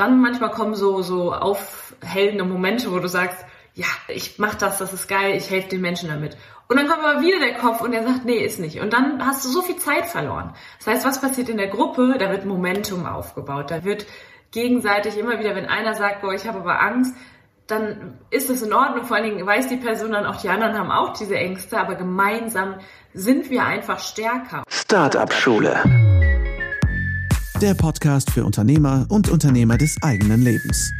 Dann manchmal kommen so, so aufhellende Momente, wo du sagst, ja, ich mach das, das ist geil, ich helfe den Menschen damit. Und dann kommt aber wieder der Kopf und der sagt, nee, ist nicht. Und dann hast du so viel Zeit verloren. Das heißt, was passiert in der Gruppe? Da wird Momentum aufgebaut. Da wird gegenseitig immer wieder, wenn einer sagt, boah, ich habe aber Angst, dann ist es in Ordnung. Vor allen Dingen weiß die Person dann auch, die anderen haben auch diese Ängste, aber gemeinsam sind wir einfach stärker. Startup Schule. Der Podcast für Unternehmer und Unternehmer des eigenen Lebens.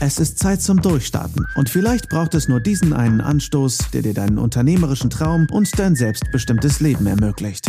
Es ist Zeit zum Durchstarten und vielleicht braucht es nur diesen einen Anstoß, der dir deinen unternehmerischen Traum und dein selbstbestimmtes Leben ermöglicht.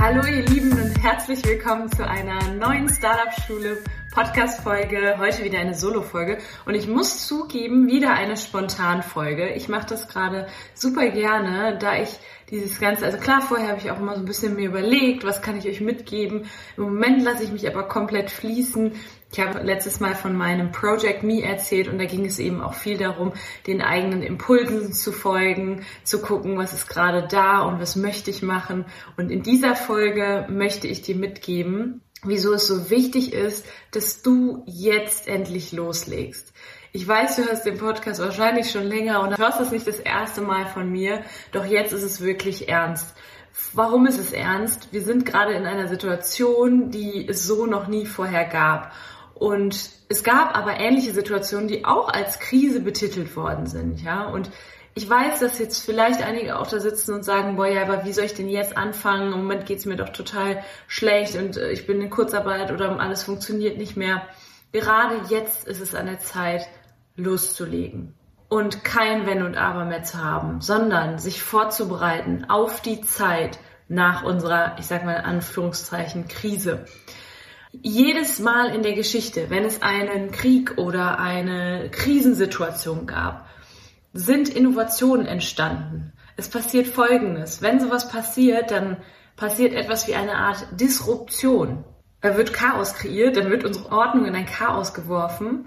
Hallo ihr Lieben und herzlich willkommen zu einer neuen Startup-Schule Podcast-Folge. Heute wieder eine Solo-Folge und ich muss zugeben, wieder eine Spontan-Folge. Ich mache das gerade super gerne, da ich dieses Ganze, also klar, vorher habe ich auch immer so ein bisschen mir überlegt, was kann ich euch mitgeben. Im Moment lasse ich mich aber komplett fließen. Ich habe letztes Mal von meinem Project Me erzählt und da ging es eben auch viel darum, den eigenen Impulsen zu folgen, zu gucken, was ist gerade da und was möchte ich machen. Und in dieser Folge möchte ich dir mitgeben, wieso es so wichtig ist, dass du jetzt endlich loslegst. Ich weiß, du hörst den Podcast wahrscheinlich schon länger und hörst das nicht das erste Mal von mir, doch jetzt ist es wirklich ernst. Warum ist es ernst? Wir sind gerade in einer Situation, die es so noch nie vorher gab. Und es gab aber ähnliche Situationen, die auch als Krise betitelt worden sind, ja. Und ich weiß, dass jetzt vielleicht einige auch da sitzen und sagen, boah, ja, aber wie soll ich denn jetzt anfangen? Im Moment geht's mir doch total schlecht und äh, ich bin in Kurzarbeit oder alles funktioniert nicht mehr. Gerade jetzt ist es an der Zeit, loszulegen und kein Wenn und Aber mehr zu haben, sondern sich vorzubereiten auf die Zeit nach unserer, ich sag mal in Anführungszeichen, Krise jedes Mal in der Geschichte, wenn es einen Krieg oder eine Krisensituation gab, sind Innovationen entstanden. Es passiert Folgendes. Wenn sowas passiert, dann passiert etwas wie eine Art Disruption. Da wird Chaos kreiert, dann wird unsere Ordnung in ein Chaos geworfen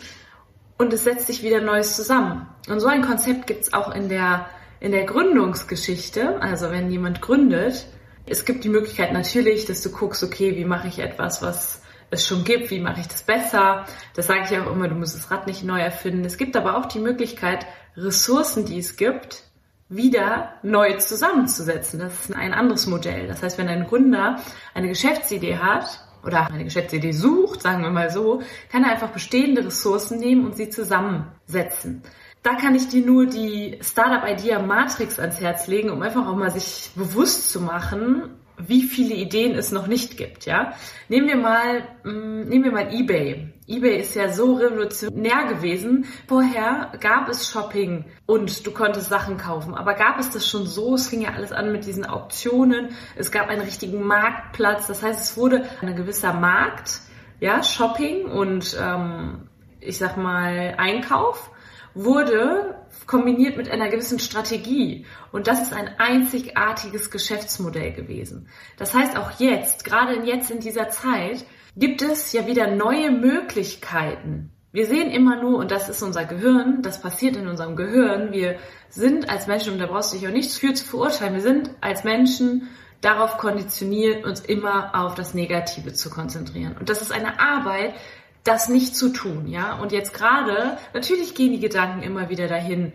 und es setzt sich wieder Neues zusammen. Und so ein Konzept gibt es auch in der, in der Gründungsgeschichte. Also wenn jemand gründet, es gibt die Möglichkeit natürlich, dass du guckst, okay, wie mache ich etwas, was es schon gibt, wie mache ich das besser. Das sage ich auch immer, du musst das Rad nicht neu erfinden. Es gibt aber auch die Möglichkeit, Ressourcen, die es gibt, wieder neu zusammenzusetzen. Das ist ein anderes Modell. Das heißt, wenn ein Gründer eine Geschäftsidee hat oder eine Geschäftsidee sucht, sagen wir mal so, kann er einfach bestehende Ressourcen nehmen und sie zusammensetzen. Da kann ich dir nur die Startup Idea Matrix ans Herz legen, um einfach auch mal sich bewusst zu machen, wie viele Ideen es noch nicht gibt, ja. Nehmen wir mal, mm, nehmen wir mal eBay. eBay ist ja so revolutionär gewesen. Vorher gab es Shopping und du konntest Sachen kaufen. Aber gab es das schon so? Es fing ja alles an mit diesen Auktionen. Es gab einen richtigen Marktplatz. Das heißt, es wurde ein gewisser Markt, ja, Shopping und, ähm, ich sag mal, Einkauf wurde kombiniert mit einer gewissen Strategie. Und das ist ein einzigartiges Geschäftsmodell gewesen. Das heißt, auch jetzt, gerade jetzt in dieser Zeit, gibt es ja wieder neue Möglichkeiten. Wir sehen immer nur, und das ist unser Gehirn, das passiert in unserem Gehirn, wir sind als Menschen, und da brauchst du dich auch nichts für zu verurteilen, wir sind als Menschen darauf konditioniert, uns immer auf das Negative zu konzentrieren. Und das ist eine Arbeit, das nicht zu tun, ja. Und jetzt gerade, natürlich gehen die Gedanken immer wieder dahin,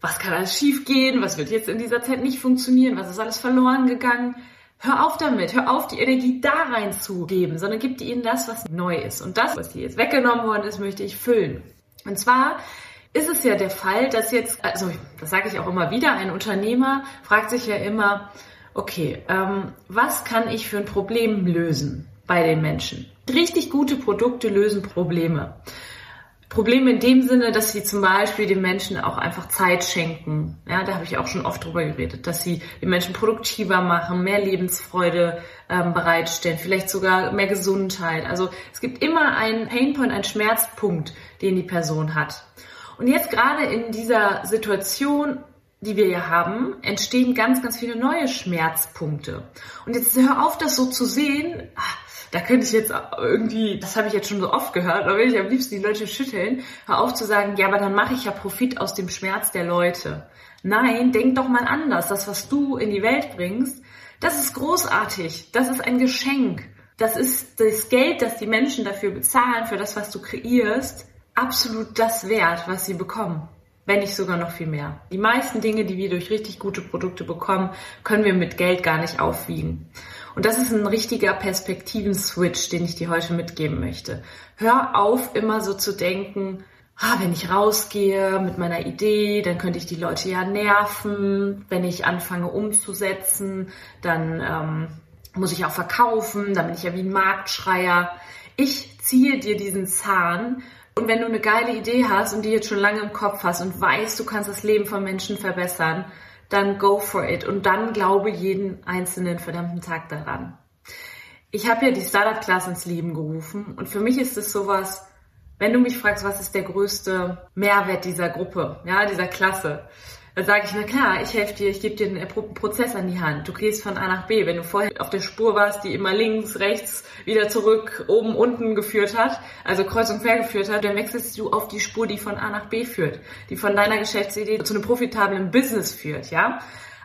was kann alles schiefgehen, was wird jetzt in dieser Zeit nicht funktionieren, was ist alles verloren gegangen. Hör auf damit, hör auf, die Energie da reinzugeben, sondern gib ihnen das, was neu ist. Und das, was dir jetzt weggenommen worden ist, möchte ich füllen. Und zwar ist es ja der Fall, dass jetzt, also das sage ich auch immer wieder, ein Unternehmer fragt sich ja immer, okay, ähm, was kann ich für ein Problem lösen bei den Menschen? Richtig gute Produkte lösen Probleme. Probleme in dem Sinne, dass sie zum Beispiel den Menschen auch einfach Zeit schenken. Ja, da habe ich auch schon oft drüber geredet, dass sie den Menschen produktiver machen, mehr Lebensfreude ähm, bereitstellen, vielleicht sogar mehr Gesundheit. Also es gibt immer einen Painpoint, einen Schmerzpunkt, den die Person hat. Und jetzt gerade in dieser Situation die wir ja haben, entstehen ganz, ganz viele neue Schmerzpunkte. Und jetzt hör auf, das so zu sehen, ach, da könnte ich jetzt irgendwie, das habe ich jetzt schon so oft gehört, da will ich am liebsten die Leute schütteln, hör auf zu sagen, ja, aber dann mache ich ja Profit aus dem Schmerz der Leute. Nein, denk doch mal anders. Das, was du in die Welt bringst, das ist großartig. Das ist ein Geschenk. das ist das Geld, das die Menschen dafür bezahlen, für das, was du kreierst, absolut das wert, was sie bekommen. Wenn nicht sogar noch viel mehr. Die meisten Dinge, die wir durch richtig gute Produkte bekommen, können wir mit Geld gar nicht aufwiegen. Und das ist ein richtiger Perspektiven-Switch, den ich dir heute mitgeben möchte. Hör auf, immer so zu denken, ah, wenn ich rausgehe mit meiner Idee, dann könnte ich die Leute ja nerven. Wenn ich anfange umzusetzen, dann ähm, muss ich auch verkaufen, dann bin ich ja wie ein Marktschreier. Ich ziehe dir diesen Zahn und wenn du eine geile Idee hast und die jetzt schon lange im Kopf hast und weißt, du kannst das Leben von Menschen verbessern, dann go for it und dann glaube jeden einzelnen verdammten Tag daran. Ich habe ja die Startup Class ins Leben gerufen und für mich ist es sowas, wenn du mich fragst, was ist der größte Mehrwert dieser Gruppe, ja, dieser Klasse, dann sage ich, na klar, ich helfe dir, ich gebe dir einen Prozess an die Hand. Du gehst von A nach B. Wenn du vorher auf der Spur warst, die immer links, rechts, wieder zurück, oben, unten geführt hat, also kreuz und quer geführt hat, dann wechselst du auf die Spur, die von A nach B führt, die von deiner Geschäftsidee zu einem profitablen Business führt, ja.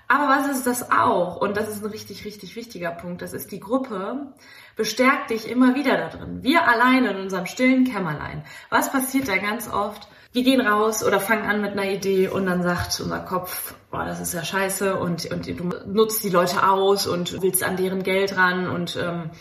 Aber was ist das auch? Und das ist ein richtig, richtig wichtiger Punkt. Das ist die Gruppe, bestärkt dich immer wieder da drin. Wir alleine in unserem stillen Kämmerlein. Was passiert da ganz oft? wir gehen raus oder fangen an mit einer Idee und dann sagt unser Kopf, boah, das ist ja scheiße und, und du nutzt die Leute aus und willst an deren Geld ran und ähm,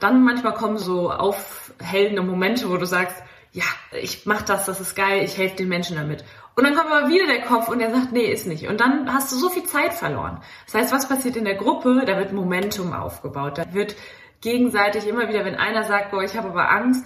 dann manchmal kommen so aufhellende Momente, wo du sagst, ja, ich mach das, das ist geil, ich helfe den Menschen damit. Und dann kommt aber wieder der Kopf und der sagt, nee, ist nicht. Und dann hast du so viel Zeit verloren. Das heißt, was passiert in der Gruppe? Da wird Momentum aufgebaut. Da wird gegenseitig immer wieder, wenn einer sagt, boah, ich habe aber Angst,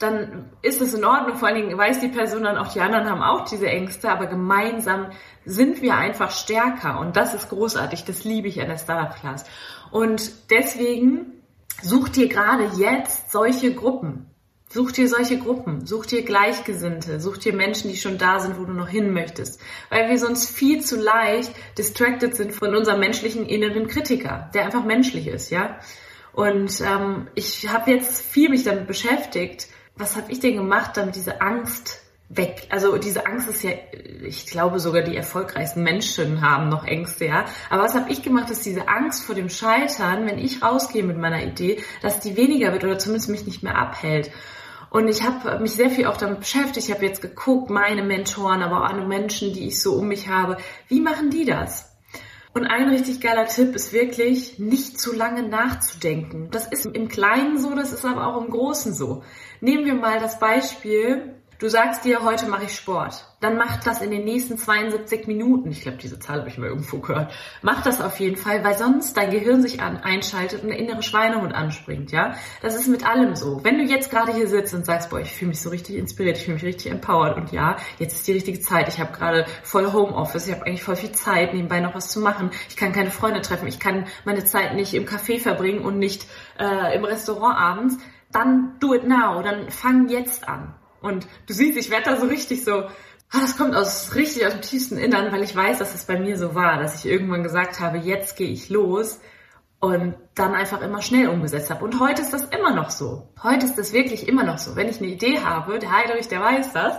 dann ist es in Ordnung. Vor allen Dingen weiß die Person dann auch, die anderen haben auch diese Ängste, aber gemeinsam sind wir einfach stärker und das ist großartig. Das liebe ich an der Startup Class. Und deswegen such dir gerade jetzt solche Gruppen. Such dir solche Gruppen, such dir Gleichgesinnte, such dir Menschen, die schon da sind, wo du noch hin möchtest. Weil wir sonst viel zu leicht distracted sind von unserem menschlichen inneren Kritiker, der einfach menschlich ist, ja. Und ähm, ich habe jetzt viel mich damit beschäftigt, was habe ich denn gemacht, damit diese Angst weg. Also diese Angst ist ja, ich glaube sogar die erfolgreichsten Menschen haben noch Ängste, ja. Aber was habe ich gemacht, dass diese Angst vor dem Scheitern, wenn ich rausgehe mit meiner Idee, dass die weniger wird oder zumindest mich nicht mehr abhält. Und ich habe mich sehr viel auch damit beschäftigt. Ich habe jetzt geguckt, meine Mentoren, aber auch andere Menschen, die ich so um mich habe, wie machen die das? Und ein richtig geiler Tipp ist wirklich, nicht zu lange nachzudenken. Das ist im Kleinen so, das ist aber auch im Großen so. Nehmen wir mal das Beispiel, du sagst dir, heute mache ich Sport. Dann mach das in den nächsten 72 Minuten. Ich glaube, diese Zahl habe ich mal irgendwo gehört. Mach das auf jeden Fall, weil sonst dein Gehirn sich an, einschaltet und der innere Schweinehund anspringt, ja? Das ist mit allem so. Wenn du jetzt gerade hier sitzt und sagst, boah, ich fühle mich so richtig inspiriert, ich fühle mich richtig empowered und ja, jetzt ist die richtige Zeit. Ich habe gerade voll Homeoffice, ich habe eigentlich voll viel Zeit, nebenbei noch was zu machen. Ich kann keine Freunde treffen, ich kann meine Zeit nicht im Café verbringen und nicht äh, im Restaurant abends dann do it now, dann fang jetzt an. Und du siehst, ich werde da so richtig so, ah, das kommt aus richtig aus dem tiefsten Innern, weil ich weiß, dass es bei mir so war, dass ich irgendwann gesagt habe, jetzt gehe ich los und dann einfach immer schnell umgesetzt habe. Und heute ist das immer noch so. Heute ist das wirklich immer noch so. Wenn ich eine Idee habe, der Heidrich, der weiß das,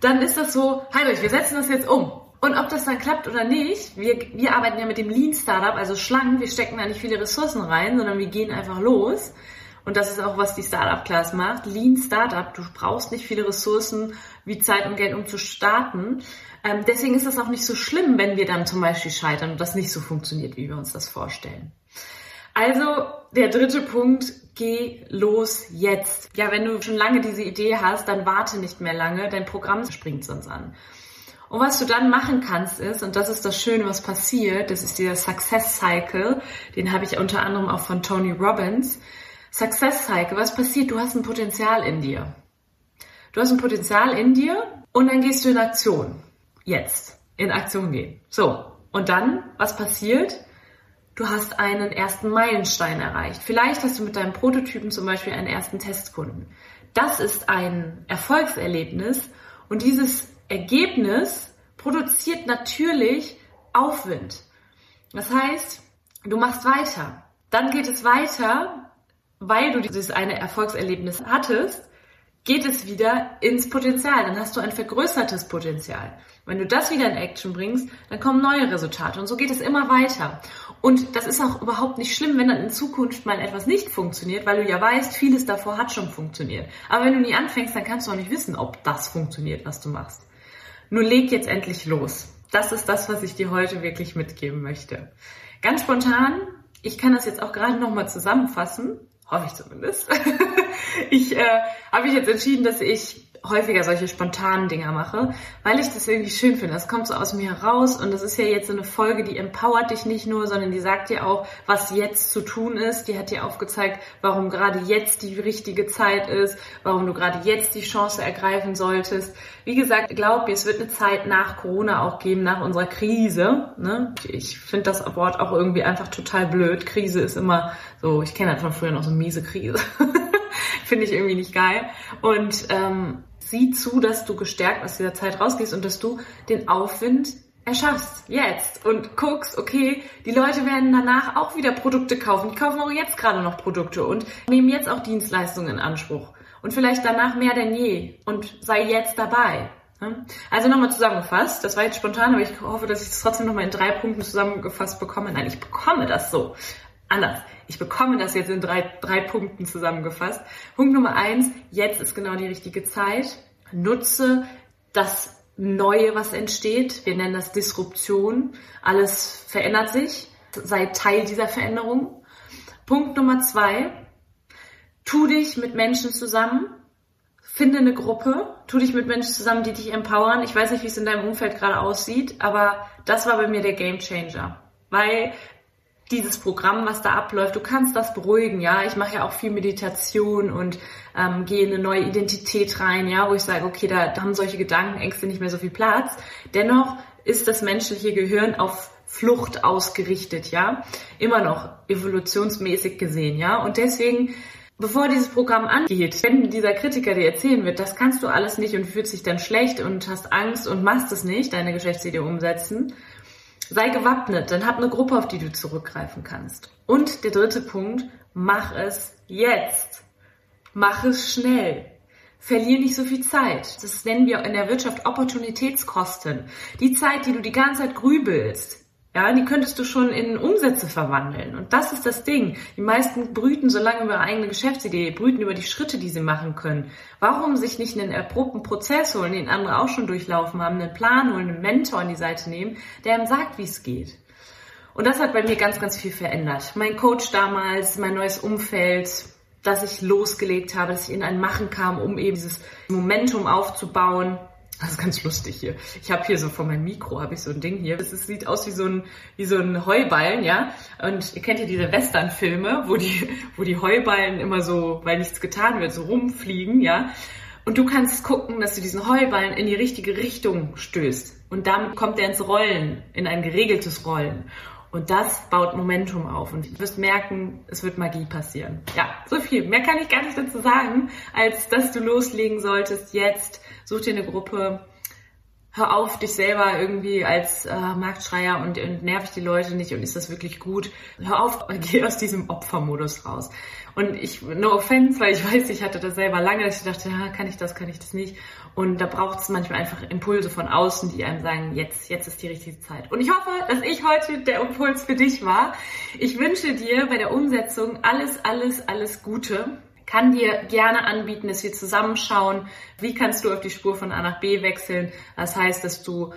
dann ist das so, Heidrich, wir setzen das jetzt um. Und ob das dann klappt oder nicht, wir, wir arbeiten ja mit dem Lean Startup, also schlank, wir stecken da nicht viele Ressourcen rein, sondern wir gehen einfach los und das ist auch, was die Startup-Class macht. Lean Startup. Du brauchst nicht viele Ressourcen wie Zeit und Geld, um zu starten. Ähm, deswegen ist es auch nicht so schlimm, wenn wir dann zum Beispiel scheitern und das nicht so funktioniert, wie wir uns das vorstellen. Also, der dritte Punkt, geh los jetzt. Ja, wenn du schon lange diese Idee hast, dann warte nicht mehr lange, dein Programm springt sonst an. Und was du dann machen kannst ist, und das ist das Schöne, was passiert, das ist dieser Success Cycle, den habe ich unter anderem auch von Tony Robbins, Success Cycle, was passiert? Du hast ein Potenzial in dir. Du hast ein Potenzial in dir und dann gehst du in Aktion. Jetzt. In Aktion gehen. So. Und dann, was passiert? Du hast einen ersten Meilenstein erreicht. Vielleicht hast du mit deinem Prototypen zum Beispiel einen ersten Testkunden. Das ist ein Erfolgserlebnis und dieses Ergebnis produziert natürlich Aufwind. Das heißt, du machst weiter. Dann geht es weiter weil du dieses eine Erfolgserlebnis hattest, geht es wieder ins Potenzial. Dann hast du ein vergrößertes Potenzial. Wenn du das wieder in Action bringst, dann kommen neue Resultate. Und so geht es immer weiter. Und das ist auch überhaupt nicht schlimm, wenn dann in Zukunft mal etwas nicht funktioniert, weil du ja weißt, vieles davor hat schon funktioniert. Aber wenn du nie anfängst, dann kannst du auch nicht wissen, ob das funktioniert, was du machst. Nur leg jetzt endlich los. Das ist das, was ich dir heute wirklich mitgeben möchte. Ganz spontan, ich kann das jetzt auch gerade nochmal zusammenfassen, hoffe ich zumindest. ich äh, habe mich jetzt entschieden, dass ich häufiger solche spontanen Dinger mache, weil ich das irgendwie schön finde. Das kommt so aus mir heraus und das ist ja jetzt so eine Folge, die empowert dich nicht nur, sondern die sagt dir auch, was jetzt zu tun ist. Die hat dir aufgezeigt, warum gerade jetzt die richtige Zeit ist, warum du gerade jetzt die Chance ergreifen solltest. Wie gesagt, glaub mir, es wird eine Zeit nach Corona auch geben, nach unserer Krise. Ne? Ich finde das Wort auch irgendwie einfach total blöd. Krise ist immer so, ich kenne halt von früher noch so miese Krise. finde ich irgendwie nicht geil. Und ähm, sieh zu, dass du gestärkt aus dieser Zeit rausgehst und dass du den Aufwind erschaffst, jetzt und guckst, okay, die Leute werden danach auch wieder Produkte kaufen. Die kaufen auch jetzt gerade noch Produkte und nehmen jetzt auch Dienstleistungen in Anspruch. Und vielleicht danach mehr denn je und sei jetzt dabei. Also nochmal zusammengefasst, das war jetzt spontan, aber ich hoffe, dass ich das trotzdem nochmal in drei Punkten zusammengefasst bekomme. Nein, ich bekomme das so. Anders. Ich bekomme das jetzt in drei, drei Punkten zusammengefasst. Punkt Nummer eins, jetzt ist genau die richtige Zeit. Nutze das Neue, was entsteht. Wir nennen das Disruption. Alles verändert sich. Sei Teil dieser Veränderung. Punkt Nummer zwei, tu dich mit Menschen zusammen. Finde eine Gruppe, tu dich mit Menschen zusammen, die dich empowern. Ich weiß nicht, wie es in deinem Umfeld gerade aussieht, aber das war bei mir der Game Changer. Weil dieses Programm, was da abläuft, du kannst das beruhigen, ja. Ich mache ja auch viel Meditation und ähm, gehe in eine neue Identität rein, ja, wo ich sage, okay, da, da haben solche Gedanken, Ängste nicht mehr so viel Platz. Dennoch ist das menschliche Gehirn auf Flucht ausgerichtet, ja. Immer noch evolutionsmäßig gesehen, ja. Und deswegen bevor dieses Programm angeht, wenn dieser Kritiker dir erzählen wird, das kannst du alles nicht und fühlst dich dann schlecht und hast Angst und machst es nicht, deine Geschäftsidee umsetzen, Sei gewappnet, dann hab eine Gruppe, auf die du zurückgreifen kannst. Und der dritte Punkt, mach es jetzt. Mach es schnell. Verlier nicht so viel Zeit. Das nennen wir in der Wirtschaft Opportunitätskosten. Die Zeit, die du die ganze Zeit grübelst, ja, die könntest du schon in Umsätze verwandeln. Und das ist das Ding. Die meisten brüten so lange über ihre eigene Geschäftsidee, brüten über die Schritte, die sie machen können. Warum sich nicht einen erprobten Prozess holen, den andere auch schon durchlaufen haben, einen Plan holen, einen Mentor an die Seite nehmen, der ihm sagt, wie es geht. Und das hat bei mir ganz, ganz viel verändert. Mein Coach damals, mein neues Umfeld, dass ich losgelegt habe, dass ich in ein Machen kam, um eben dieses Momentum aufzubauen das ist ganz lustig hier. Ich habe hier so vor meinem Mikro habe ich so ein Ding hier. Es sieht aus wie so ein wie so ein Heuballen, ja. Und ihr kennt ja diese Western-Filme, wo die wo die Heuballen immer so, weil nichts getan wird, so rumfliegen, ja. Und du kannst gucken, dass du diesen Heuballen in die richtige Richtung stößt. Und dann kommt er ins Rollen, in ein geregeltes Rollen. Und das baut Momentum auf. Und du wirst merken, es wird Magie passieren. Ja, so viel. Mehr kann ich gar nicht dazu sagen, als dass du loslegen solltest jetzt. Such dir eine Gruppe. Hör auf, dich selber irgendwie als äh, Marktschreier und, und nerv die Leute nicht und ist das wirklich gut. Hör auf, geh aus diesem Opfermodus raus. Und ich, no offense, weil ich weiß, ich hatte das selber lange, dass ich dachte, kann ich das, kann ich das nicht. Und da braucht es manchmal einfach Impulse von außen, die einem sagen, jetzt, jetzt ist die richtige Zeit. Und ich hoffe, dass ich heute der Impuls für dich war. Ich wünsche dir bei der Umsetzung alles, alles, alles Gute. Kann dir gerne anbieten, dass wir zusammenschauen, wie kannst du auf die Spur von A nach B wechseln. Das heißt, dass du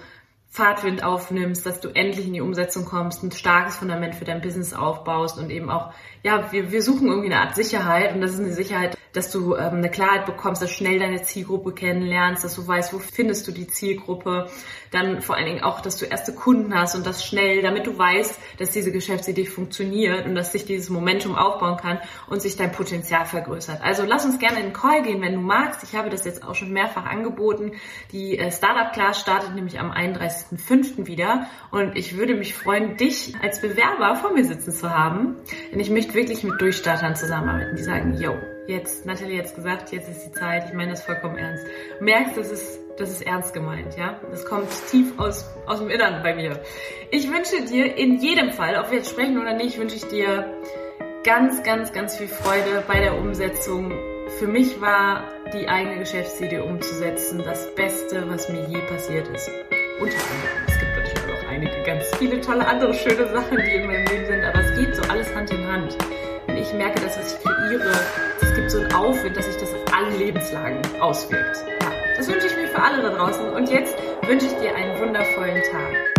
Fahrtwind aufnimmst, dass du endlich in die Umsetzung kommst, ein starkes Fundament für dein Business aufbaust und eben auch, ja, wir, wir suchen irgendwie eine Art Sicherheit und das ist eine Sicherheit, dass du ähm, eine Klarheit bekommst, dass schnell deine Zielgruppe kennenlernst, dass du weißt, wo findest du die Zielgruppe, dann vor allen Dingen auch, dass du erste Kunden hast und das schnell, damit du weißt, dass diese Geschäftsidee funktioniert und dass sich dieses Momentum aufbauen kann und sich dein Potenzial vergrößert. Also lass uns gerne in den Call gehen, wenn du magst. Ich habe das jetzt auch schon mehrfach angeboten. Die äh, Startup Class startet nämlich am 31.05. wieder und ich würde mich freuen, dich als Bewerber vor mir sitzen zu haben, denn ich möchte wirklich mit Durchstartern zusammenarbeiten, die sagen, yo, jetzt, Natalie hat gesagt, jetzt ist die Zeit, ich meine das vollkommen ernst. Du merkst, das ist, das ist ernst gemeint, ja? Das kommt tief aus, aus dem Innern bei mir. Ich wünsche dir in jedem Fall, ob wir jetzt sprechen oder nicht, wünsche ich dir ganz, ganz, ganz viel Freude bei der Umsetzung. für mich war die eigene Geschäftsidee umzusetzen das Beste, was mir je passiert ist. Unter anderem. Es gibt natürlich auch einige ganz viele tolle andere schöne Sachen, die in meinem Leben sind, aber es geht so alles Hand in Hand. Ich merke, dass was ich kreiere, es gibt so einen Aufwind, dass sich das auf alle Lebenslagen auswirkt. Ja, das wünsche ich mir für alle da draußen. Und jetzt wünsche ich dir einen wundervollen Tag.